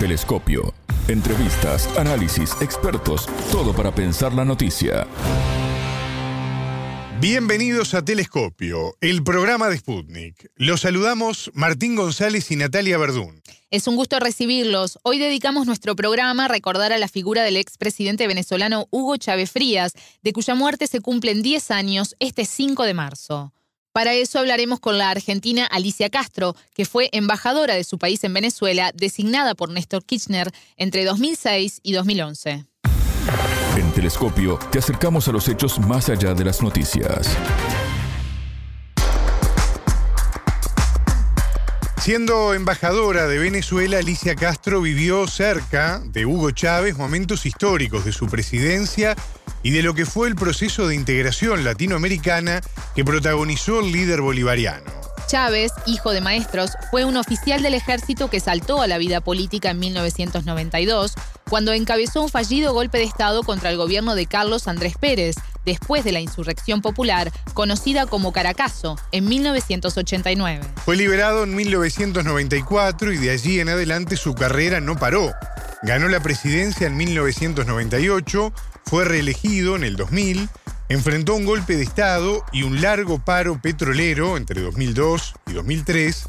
Telescopio. Entrevistas, análisis, expertos, todo para pensar la noticia. Bienvenidos a Telescopio, el programa de Sputnik. Los saludamos Martín González y Natalia Verdún. Es un gusto recibirlos. Hoy dedicamos nuestro programa a recordar a la figura del expresidente venezolano Hugo Chávez Frías, de cuya muerte se cumplen 10 años este 5 de marzo. Para eso hablaremos con la argentina Alicia Castro, que fue embajadora de su país en Venezuela, designada por Néstor Kirchner entre 2006 y 2011. En Telescopio te acercamos a los hechos más allá de las noticias. Siendo embajadora de Venezuela, Alicia Castro vivió cerca de Hugo Chávez momentos históricos de su presidencia y de lo que fue el proceso de integración latinoamericana que protagonizó el líder bolivariano. Chávez, hijo de maestros, fue un oficial del ejército que saltó a la vida política en 1992, cuando encabezó un fallido golpe de Estado contra el gobierno de Carlos Andrés Pérez, después de la insurrección popular, conocida como Caracazo, en 1989. Fue liberado en 1994 y de allí en adelante su carrera no paró. Ganó la presidencia en 1998, fue reelegido en el 2000, enfrentó un golpe de Estado y un largo paro petrolero entre 2002 y 2003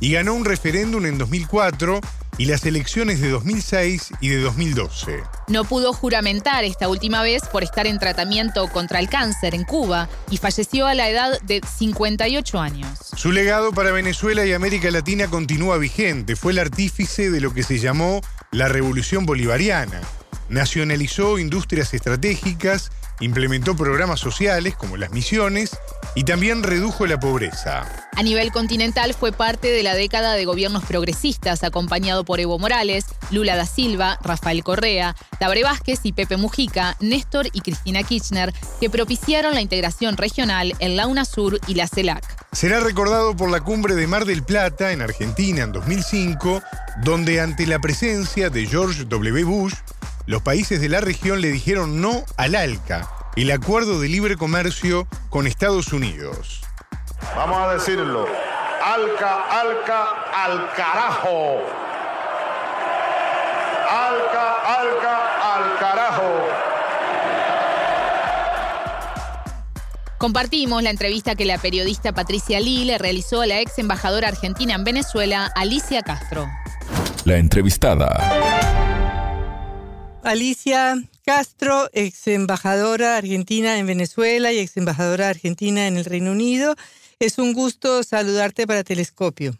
y ganó un referéndum en 2004 y las elecciones de 2006 y de 2012. No pudo juramentar esta última vez por estar en tratamiento contra el cáncer en Cuba y falleció a la edad de 58 años. Su legado para Venezuela y América Latina continúa vigente. Fue el artífice de lo que se llamó la Revolución Bolivariana nacionalizó industrias estratégicas, implementó programas sociales como las misiones y también redujo la pobreza. A nivel continental fue parte de la década de gobiernos progresistas, acompañado por Evo Morales, Lula da Silva, Rafael Correa, Tabre Vázquez y Pepe Mujica, Néstor y Cristina Kirchner, que propiciaron la integración regional en la UNASUR y la CELAC. Será recordado por la cumbre de Mar del Plata en Argentina en 2005, donde ante la presencia de George W. Bush, los países de la región le dijeron no al ALCA, el acuerdo de libre comercio con Estados Unidos. Vamos a decirlo. Alca, alca, al carajo. Alca, alca, al carajo. Compartimos la entrevista que la periodista Patricia Lee le realizó a la ex embajadora argentina en Venezuela, Alicia Castro. La entrevistada. Alicia Castro, ex embajadora argentina en Venezuela y ex embajadora argentina en el Reino Unido. Es un gusto saludarte para Telescopio.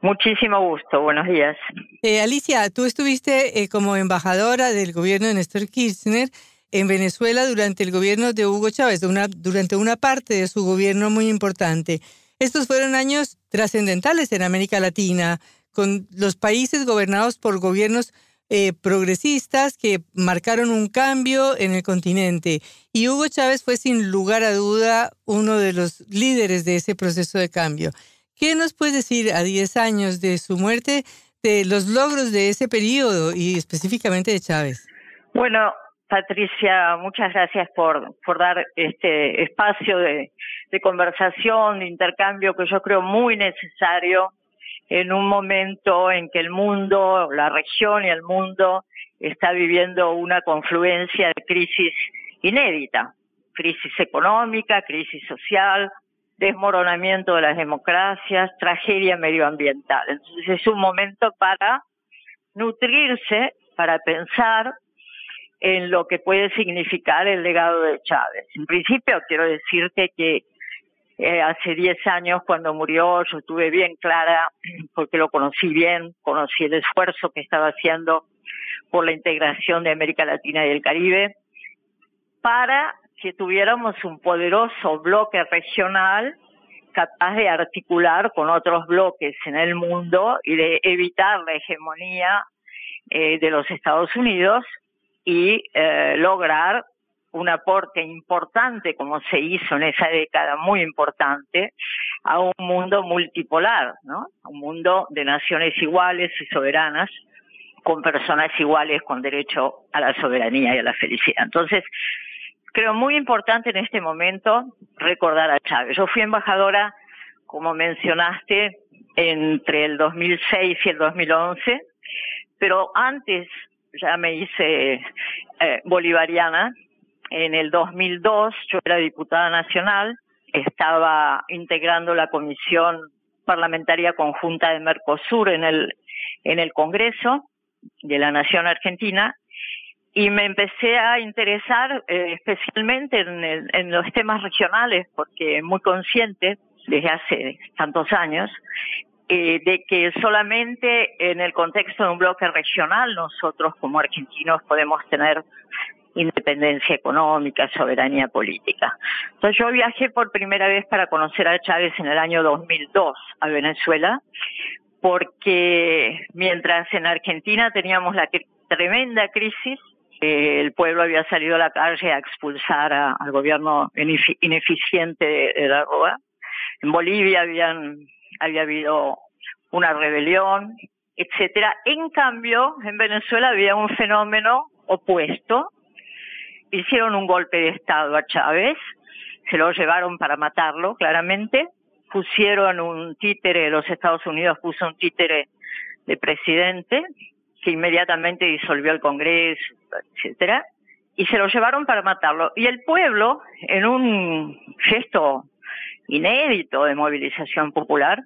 Muchísimo gusto, buenos días. Eh, Alicia, tú estuviste eh, como embajadora del gobierno de Néstor Kirchner en Venezuela durante el gobierno de Hugo Chávez, durante una parte de su gobierno muy importante. Estos fueron años trascendentales en América Latina, con los países gobernados por gobiernos eh, progresistas que marcaron un cambio en el continente. Y Hugo Chávez fue sin lugar a duda uno de los líderes de ese proceso de cambio. ¿Qué nos puedes decir a 10 años de su muerte de los logros de ese periodo y específicamente de Chávez? Bueno, Patricia, muchas gracias por, por dar este espacio de, de conversación, de intercambio que yo creo muy necesario en un momento en que el mundo, la región y el mundo está viviendo una confluencia de crisis inédita, crisis económica, crisis social, desmoronamiento de las democracias, tragedia medioambiental. Entonces es un momento para nutrirse, para pensar en lo que puede significar el legado de Chávez. En principio quiero decirte que eh, hace 10 años cuando murió yo estuve bien clara porque lo conocí bien, conocí el esfuerzo que estaba haciendo por la integración de América Latina y el Caribe para que tuviéramos un poderoso bloque regional capaz de articular con otros bloques en el mundo y de evitar la hegemonía eh, de los Estados Unidos y eh, lograr un aporte importante, como se hizo en esa década, muy importante, a un mundo multipolar, ¿no? Un mundo de naciones iguales y soberanas, con personas iguales con derecho a la soberanía y a la felicidad. Entonces, creo muy importante en este momento recordar a Chávez. Yo fui embajadora, como mencionaste, entre el 2006 y el 2011 Pero antes ya me hice eh, bolivariana. En el 2002 yo era diputada nacional, estaba integrando la comisión parlamentaria conjunta de Mercosur en el Congreso de la Nación Argentina y me empecé a interesar eh, especialmente en, en, los temas regionales porque muy consciente desde hace tantos años eh, de que solamente en el contexto de un bloque regional nosotros como argentinos podemos tener independencia económica, soberanía política. Entonces yo viajé por primera vez para conocer a Chávez en el año 2002 a Venezuela, porque mientras en Argentina teníamos la tremenda crisis, el pueblo había salido a la calle a expulsar al gobierno ineficiente de, la Rúa. En Bolivia habían, había habido una rebelión, etcétera. En cambio, en Venezuela había un fenómeno opuesto. Hicieron un golpe de Estado a Chávez, se lo llevaron para matarlo, claramente. Pusieron un títere, los Estados Unidos puso un títere de presidente, que inmediatamente disolvió el Congreso, etcétera, y se lo llevaron para matarlo. Y el pueblo, en un gesto inédito de movilización popular,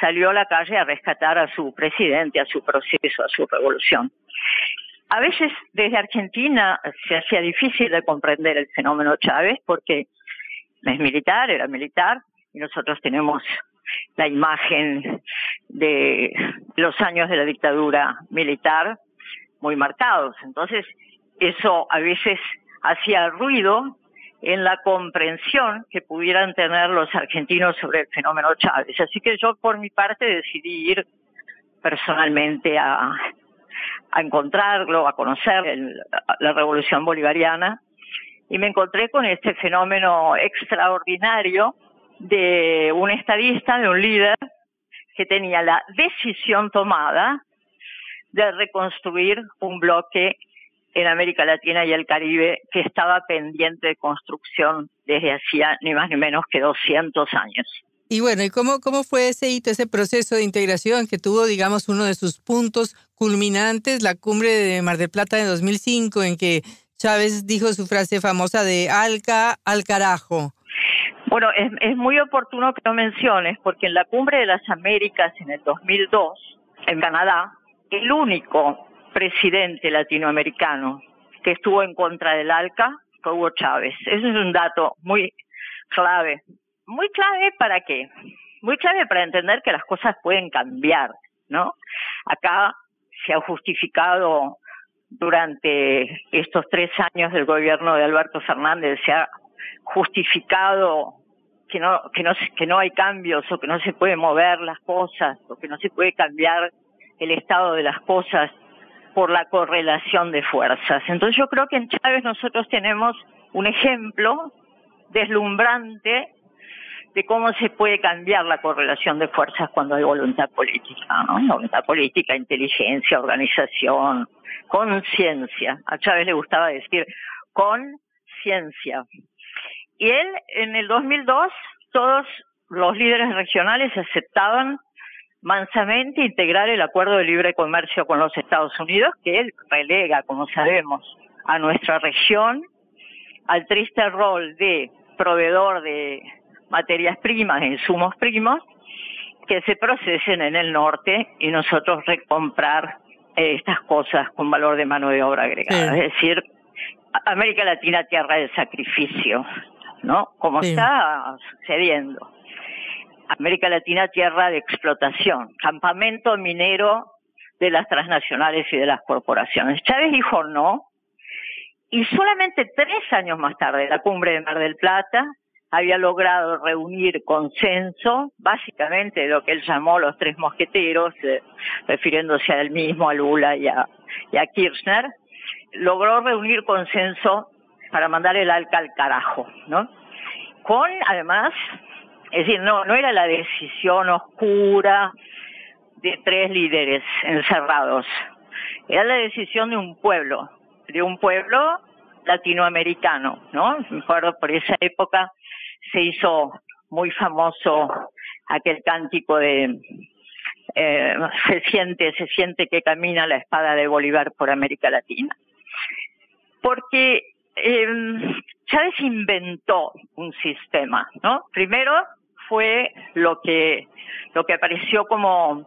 salió a la calle a rescatar a su presidente, a su proceso, a su revolución. A veces desde Argentina se hacía difícil de comprender el fenómeno Chávez porque es militar, era militar, y nosotros tenemos la imagen de los años de la dictadura militar muy marcados. Entonces, eso a veces hacía ruido en la comprensión que pudieran tener los argentinos sobre el fenómeno Chávez. Así que yo por mi parte decidí ir personalmente a, a encontrarlo, a conocer la revolución bolivariana y me encontré con este fenómeno extraordinario de un estadista, de un líder que tenía la decisión tomada de reconstruir un bloque en América Latina y el Caribe que estaba pendiente de construcción desde hacía ni más ni menos que 200 años. Y bueno, ¿y cómo, cómo fue ese hito, ese proceso de integración que tuvo, digamos, uno de sus puntos culminantes, la cumbre de Mar del Plata de 2005, en que Chávez dijo su frase famosa de Alca al carajo? Bueno, es, es muy oportuno que lo menciones, porque en la cumbre de las Américas en el 2002, en Canadá, el único presidente latinoamericano que estuvo en contra del ALCA fue Hugo Chávez. Ese es un dato muy clave. Muy clave para qué? Muy clave para entender que las cosas pueden cambiar, ¿no? Acá se ha justificado durante estos tres años del gobierno de Alberto Fernández, se ha justificado que no, que no, que no hay cambios o que no se puede mover las cosas o que no se puede cambiar el estado de las cosas por la correlación de fuerzas. Entonces yo creo que en Chávez nosotros tenemos un ejemplo deslumbrante de cómo se puede cambiar la correlación de fuerzas cuando hay voluntad política, ¿no? Voluntad política, inteligencia, organización, conciencia. A Chávez le gustaba decir conciencia. Y él, en el 2002, todos los líderes regionales aceptaban mansamente integrar el acuerdo de libre comercio con los Estados Unidos, que él relega, como sabemos, a nuestra región al triste rol de proveedor de materias primas, insumos primos, que se procesen en el norte y nosotros recomprar eh, estas cosas con valor de mano de obra agregada. Es decir, América Latina tierra de sacrificio, ¿no? Como está sucediendo. América Latina tierra de explotación, campamento minero de las transnacionales y de las corporaciones. Chávez dijo no, y solamente tres años más tarde, la cumbre de Mar del Plata había logrado reunir consenso, básicamente lo que él llamó los tres mosqueteros, eh, refiriéndose a él mismo, a Lula y a, y a Kirchner, logró reunir consenso para mandar el ALCA al carajo, ¿no? Con, además, es decir, no, no era la decisión oscura de tres líderes encerrados, era la decisión de un pueblo, de un pueblo latinoamericano, ¿no? Me acuerdo por esa época se hizo muy famoso aquel cántico de eh, se siente, se siente que camina la espada de Bolívar por América Latina. Porque eh, Chávez inventó un sistema, ¿no? Primero fue lo que, lo que apareció como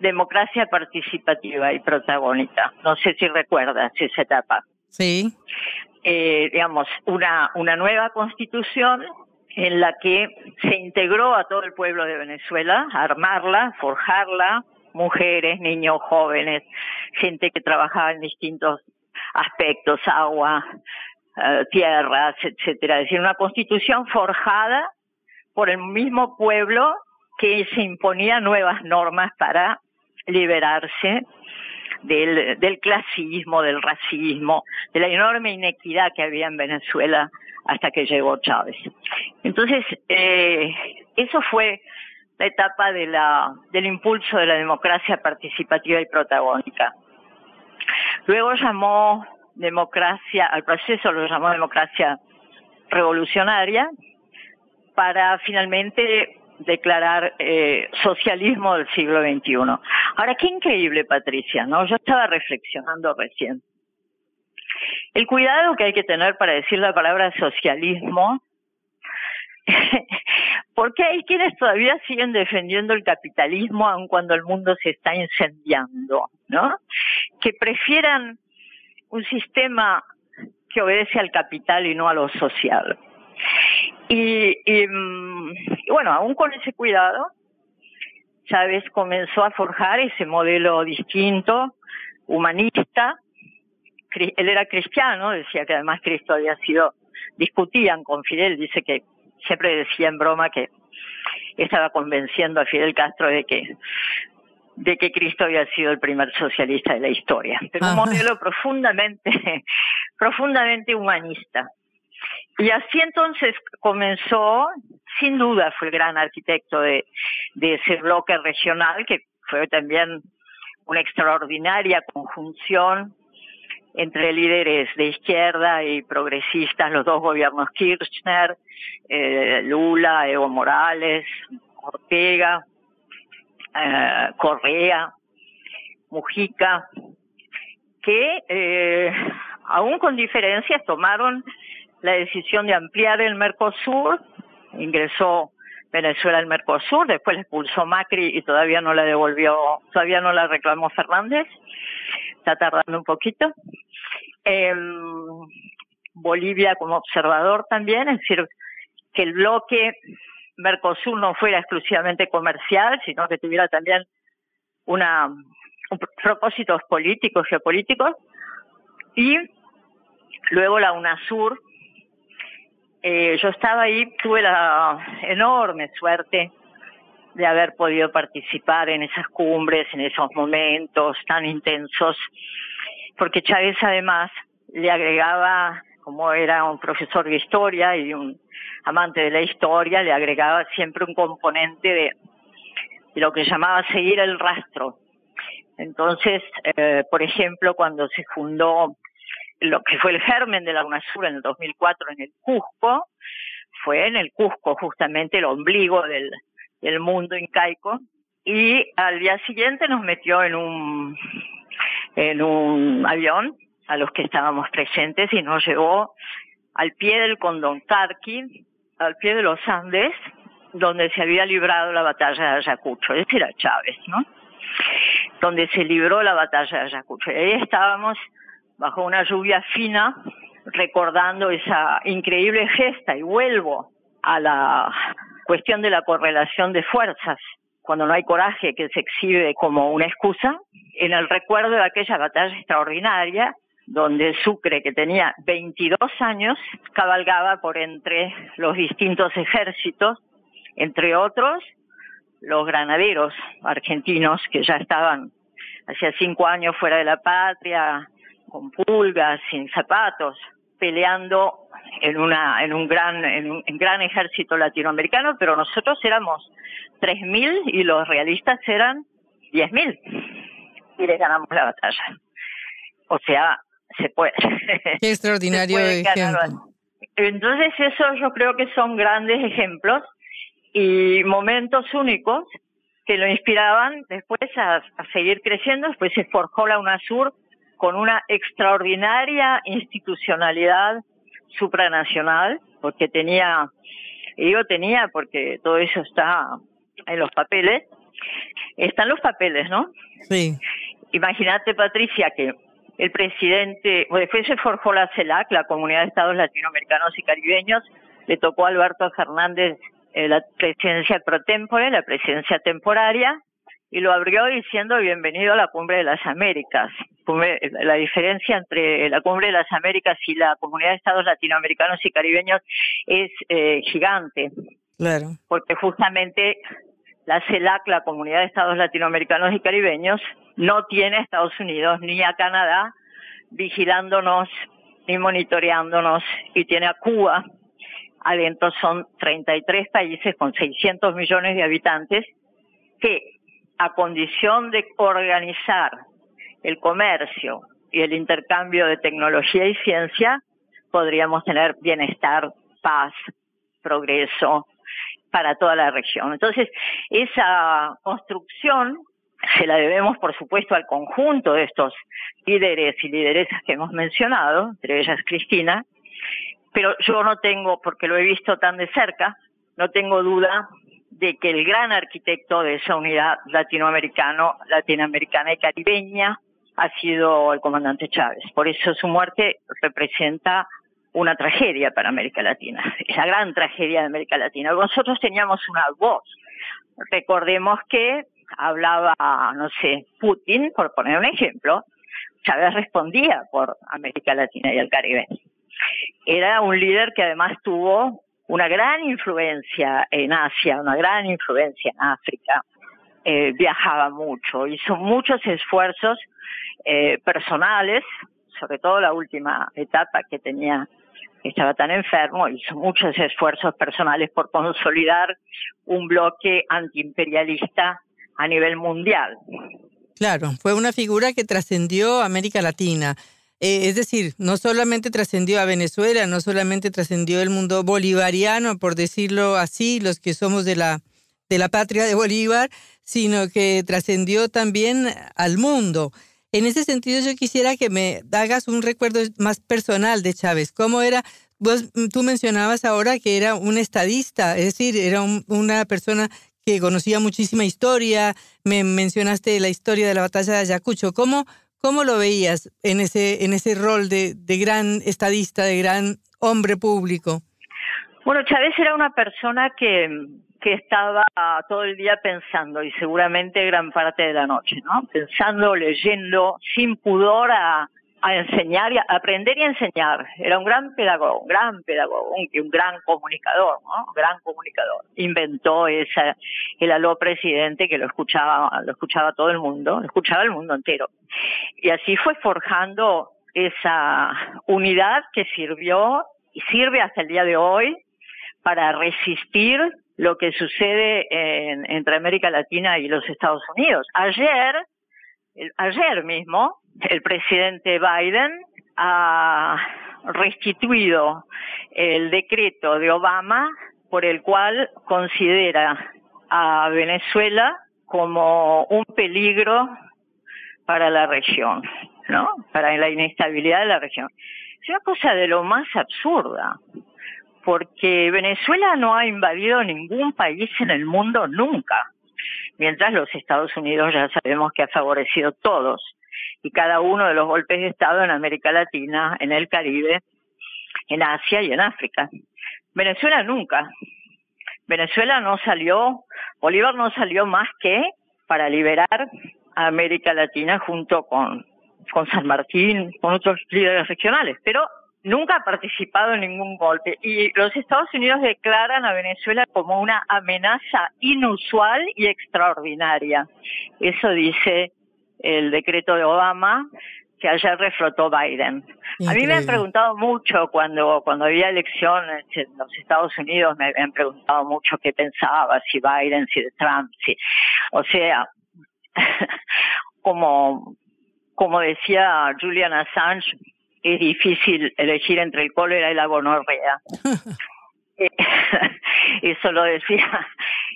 democracia participativa y protagónica. No sé si recuerdas esa etapa. Sí. Eh, digamos, una, una nueva constitución en la que se integró a todo el pueblo de Venezuela, armarla, forjarla, mujeres, niños, jóvenes, gente que trabajaba en distintos aspectos, agua, eh, tierras, etcétera. Es decir, una constitución forjada por el mismo pueblo que se imponía nuevas normas para liberarse del, del clasismo, del racismo, de la enorme inequidad que había en Venezuela hasta que llegó Chávez. Entonces, eh, eso fue la etapa de la, del impulso de la democracia participativa y protagónica. Luego llamó democracia, al proceso lo llamó democracia revolucionaria, para finalmente declarar eh, socialismo del siglo XXI. Ahora, qué increíble, Patricia, ¿no? Yo estaba reflexionando recién. El cuidado que hay que tener para decir la palabra socialismo, porque hay quienes todavía siguen defendiendo el capitalismo aun cuando el mundo se está incendiando, ¿no? Que prefieran un sistema que obedece al capital y no a lo social. Y, mm, y, bueno, aún con ese cuidado, Chávez comenzó a forjar ese modelo distinto, humanista. Él era cristiano, decía que además Cristo había sido, discutían con Fidel, dice que siempre decía en broma que estaba convenciendo a Fidel Castro de que de que Cristo había sido el primer socialista de la historia, pero un modelo profundamente, profundamente humanista. Y así entonces comenzó, sin duda fue el gran arquitecto de, ese bloque regional, que fue también una extraordinaria conjunción entre líderes de izquierda y progresistas, los dos gobiernos Kirchner, eh, Lula, Evo Morales, Ortega, eh, Correa, Mujica, que eh, aún con diferencias tomaron la decisión de ampliar el Mercosur, ingresó Venezuela al Mercosur, después le expulsó Macri y todavía no la devolvió, todavía no la reclamó Fernández, está tardando un poquito. Em, Bolivia como observador también, es decir, que el bloque Mercosur no fuera exclusivamente comercial, sino que tuviera también una propósitos políticos, geopolíticos, y luego la UNASUR, eh, yo estaba ahí, tuve la enorme suerte de haber podido participar en esas cumbres, en esos momentos tan intensos, porque Chávez además le agregaba, como era un profesor de historia y un amante de la historia, le agregaba siempre un componente de, lo que llamaba seguir el rastro. Entonces, eh, por ejemplo, cuando se fundó lo que fue el germen de la UNASUR en el 2004 en el Cusco, fue en el Cusco justamente el ombligo del, mundo incaico, y al día siguiente nos metió en un, en un avión a los que estábamos presentes y nos llevó al pie del Condontarqui, al pie de los Andes, donde se había librado la batalla de Ayacucho. Ese era Chávez, ¿no? Donde se libró la batalla de Ayacucho. Y ahí estábamos bajo una lluvia fina, recordando esa increíble gesta y vuelvo a la cuestión de la correlación de fuerzas, cuando no hay coraje que se exhibe como una excusa, en el recuerdo de aquella batalla extraordinaria donde Sucre, que tenía 22 años, cabalgaba por entre los distintos ejércitos, entre otros los granaderos argentinos que ya estaban hacía cinco años fuera de la patria, con pulgas, sin zapatos, peleando en una en un gran en un gran ejército latinoamericano, pero nosotros éramos 3000 y los realistas eran 10000 y les ganamos la batalla. O sea, se puede. Qué extraordinario ejemplo. Entonces eso yo creo que son grandes ejemplos y momentos únicos que lo inspiraban después a, seguir creciendo. Después se forjó la UNASUR con una extraordinaria institucionalidad supranacional, porque tenía, y digo tenía porque todo eso está en los papeles, están los papeles, ¿no? Sí. Imagínate, Patricia, que el presidente, o después se forjó la CELAC, la Comunidad de Estados Latinoamericanos y Caribeños, le tocó a Alberto Fernández eh, la presidencia pro tempore, la presidencia temporaria, y lo abrió diciendo bienvenido a la Cumbre de las Américas. La diferencia entre la Cumbre de las Américas y la Comunidad de Estados Latinoamericanos y Caribeños es eh, gigante. Claro. Porque justamente la CELAC, la Comunidad de Estados Latinoamericanos y Caribeños, no tiene a Estados Unidos ni a Canadá vigilándonos ni monitoreándonos y tiene a Cuba. Adentro son 33 países con 600 millones de habitantes que a condición de organizar el comercio y el intercambio de tecnología y ciencia, podríamos tener bienestar, paz, progreso para toda la región. Entonces, esa construcción se la debemos, por supuesto, al conjunto de estos líderes y lideresas que hemos mencionado, entre ellas Cristina, pero yo no tengo, porque lo he visto tan de cerca, no tengo duda de que el gran arquitecto de esa unidad latinoamericano, latinoamericana y caribeña ha sido el comandante Chávez. Por eso su muerte representa una tragedia para América Latina, es la gran tragedia de América Latina. Nosotros teníamos una voz. Recordemos que hablaba, no sé, Putin, por poner un ejemplo, Chávez respondía por América Latina y el Caribe. Era un líder que además tuvo una gran influencia en Asia, una gran influencia en África. Eh, viajaba mucho, hizo muchos esfuerzos eh, personales, sobre todo la última etapa que tenía, estaba tan enfermo, hizo muchos esfuerzos personales por consolidar un bloque antiimperialista a nivel mundial. Claro, fue una figura que trascendió América Latina. Eh, es decir, no solamente trascendió a Venezuela, no solamente trascendió el mundo bolivariano, por decirlo así, los que somos de la, de la patria de Bolívar, sino que trascendió también al mundo. En ese sentido, yo quisiera que me hagas un recuerdo más personal de Chávez. ¿Cómo era? Vos, tú mencionabas ahora que era un estadista, es decir, era una persona que conocía muchísima historia. Me mencionaste la historia de la batalla de Ayacucho. ¿Cómo, ¿Cómo lo veías en ese, en ese rol de, de gran estadista, de gran hombre público? Bueno, Chávez era una persona que, que estaba todo el día pensando y seguramente gran parte de la noche, ¿no? Pensando, leyendo, sin pudor a, a enseñar, y a aprender y enseñar. Era un gran pedagogo, un gran pedagogo, un, un gran comunicador, ¿no? Un gran comunicador. Inventó esa, el aló presidente que lo escuchaba, lo escuchaba todo el mundo, lo escuchaba el mundo entero. Y así fue forjando esa unidad que sirvió y sirve hasta el día de hoy para resistir lo que sucede en, entre América Latina y los Estados Unidos. Ayer, ayer mismo, el presidente Biden ha restituido el decreto de Obama por el cual considera a Venezuela como un peligro para la región, ¿no? Para la inestabilidad de la región. Es una cosa de lo más absurda, porque Venezuela no ha invadido ningún país en el mundo nunca, mientras los Estados Unidos ya sabemos que ha favorecido todos y cada uno de los golpes de Estado en América Latina, en el Caribe, en Asia y en África. Venezuela nunca. Venezuela no salió, Bolívar no salió más que para liberar a América Latina junto con, con San Martín, con otros líderes regionales, pero nunca ha participado en ningún golpe. Y los Estados Unidos declaran a Venezuela como una amenaza inusual y extraordinaria. Eso dice el decreto de Obama que ayer reflotó Biden. A mí me han preguntado mucho cuando cuando había elecciones en los Estados Unidos, me han preguntado mucho qué pensaba, si Biden, si de Trump, si, o sea, como como decía Julian Assange, es difícil elegir entre el cólera y la gonorrea. Eso lo decía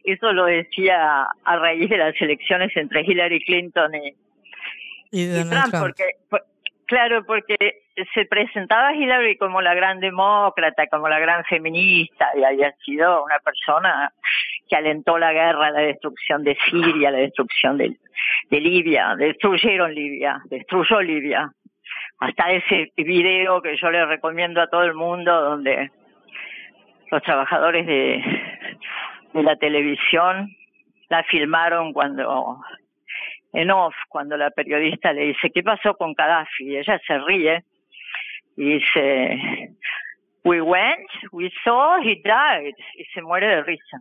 Eso lo decía a raíz de las elecciones entre Hillary Clinton y, Y Trump, Trump. porque por- claro, porque se presentaba Hillary como la gran demócrata, como la gran feminista, y había sido una persona que alentó la guerra, la destrucción de Siria, la destrucción de, de Libia, destruyeron Libia, destruyó Libia. Hasta ese video que yo le recomiendo a todo el mundo, donde los trabajadores de, de la televisión la filmaron cuando en off cuando la periodista le dice, ¿qué pasó con Gaddafi? Y ella se ríe y dice, we went, we saw, he died. Y se muere de risa.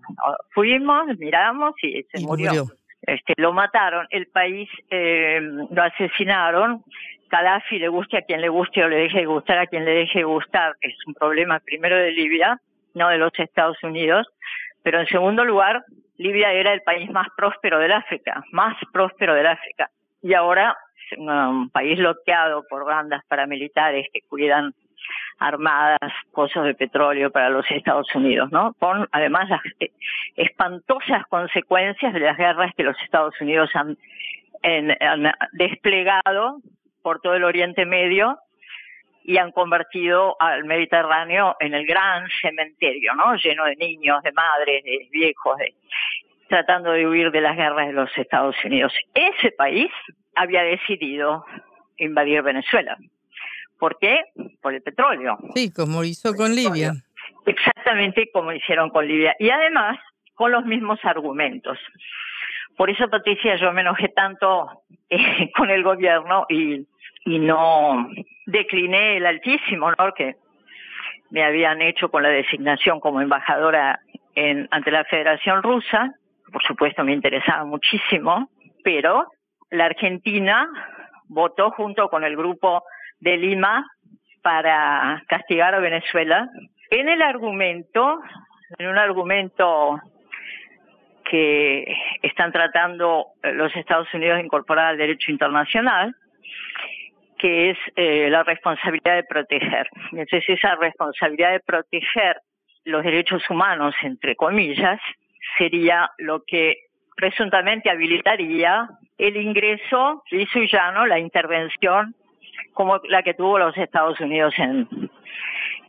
Fuimos, miramos y se Y murió. murió. Este, lo mataron, el país eh, lo asesinaron. Gaddafi le guste a quien le guste o le deje de gustar a quien le deje de gustar. Es un problema primero de Libia, no de los Estados Unidos. Pero en segundo lugar, Libia era el país más próspero del África, más próspero del África. Y ahora un país bloqueado por bandas paramilitares que cuidan armadas, pozos de petróleo para los Estados Unidos, ¿no? Con además las eh, espantosas consecuencias de las guerras que los Estados Unidos han desplegado por todo el Oriente Medio y han convertido al Mediterráneo en el gran cementerio, ¿no? Lleno de niños, de madres, de viejos, de, tratando de huir de las guerras de los Estados Unidos. Ese país había decidido invadir Venezuela. ¿Por qué? Por el petróleo. Sí, como hizo con Libia. Exactamente como hicieron con Libia. Y además, con los mismos argumentos. Por eso, Patricia, yo me enojé tanto eh, con el gobierno y, y no decliné el altísimo honor que me habían hecho con la designación como embajadora en, ante la Federación Rusa. Por supuesto, me interesaba muchísimo, pero la Argentina votó junto con el grupo de Lima para castigar a Venezuela en el argumento, en un argumento que están tratando eh, los Estados Unidos de incorporar al derecho internacional, que es eh, la responsabilidad de proteger. Entonces, esa responsabilidad de proteger los derechos humanos, entre comillas, sería lo que presuntamente habilitaría el ingreso y llano, la intervención como la que tuvo los Estados Unidos en,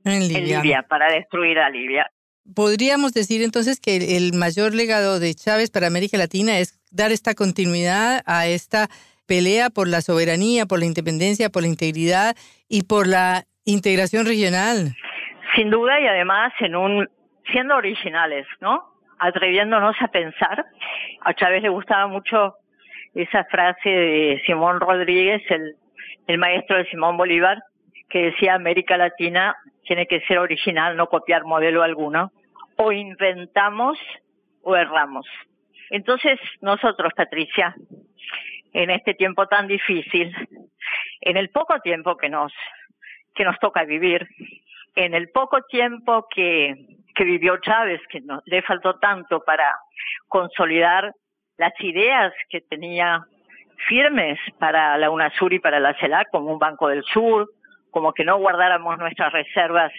En en Libia. Libia para destruir a Libia. Podríamos decir entonces que el, mayor legado de Chávez para América Latina es dar esta continuidad a esta pelea por la soberanía, por la independencia, por la integridad y por la integración regional. Sin duda y además en un siendo originales, ¿no? Atreviéndonos a pensar. A Chávez le gustaba mucho esa frase de Simón Rodríguez, el, el maestro de Simón Bolívar, que decía América Latina tiene que ser original, no copiar modelo alguno. O inventamos o erramos. Entonces, nosotros, Patricia, en este tiempo tan difícil, en el poco tiempo que nos, que nos toca vivir, en el poco tiempo que, vivió Chávez, que no, le faltó tanto para consolidar las ideas que tenía firmes para la UNASUR y para la CELAC, como un Banco del Sur, como que no guardáramos nuestras reservas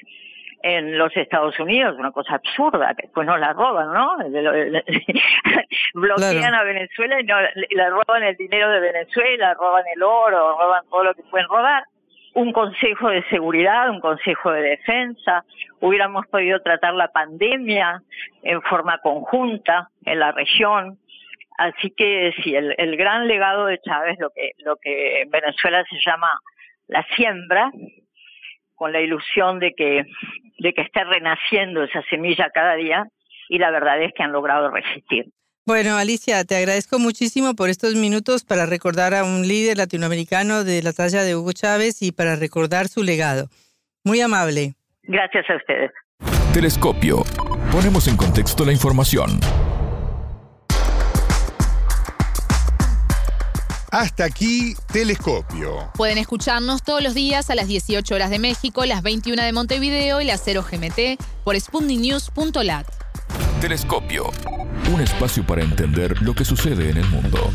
en los Estados Unidos, una cosa absurda, que después nos la roban, ¿no? Bloquean Claro. a Venezuela y, no, le roban el dinero de Venezuela, roban el oro, roban todo lo que pueden robar. Un consejo de seguridad, un consejo de defensa, hubiéramos podido tratar la pandemia en forma conjunta en la región. Así que sí, el, el gran legado de Chávez, lo que, lo que en Venezuela se llama la siembra, con la ilusión de que, de que esté renaciendo esa semilla cada día, y la verdad es que han logrado resistir. Bueno, Alicia, te agradezco muchísimo por estos minutos para recordar a un líder latinoamericano de la talla de Hugo Chávez y para recordar su legado. Muy amable. Gracias a ustedes. Telescopio. Ponemos en contexto la información. Hasta aquí, Telescopio. Pueden escucharnos todos los días a las 18 horas de México, las 21 de Montevideo y las 0 GMT por sputniknews.lat. Telescopio. Un espacio para entender lo que sucede en el mundo.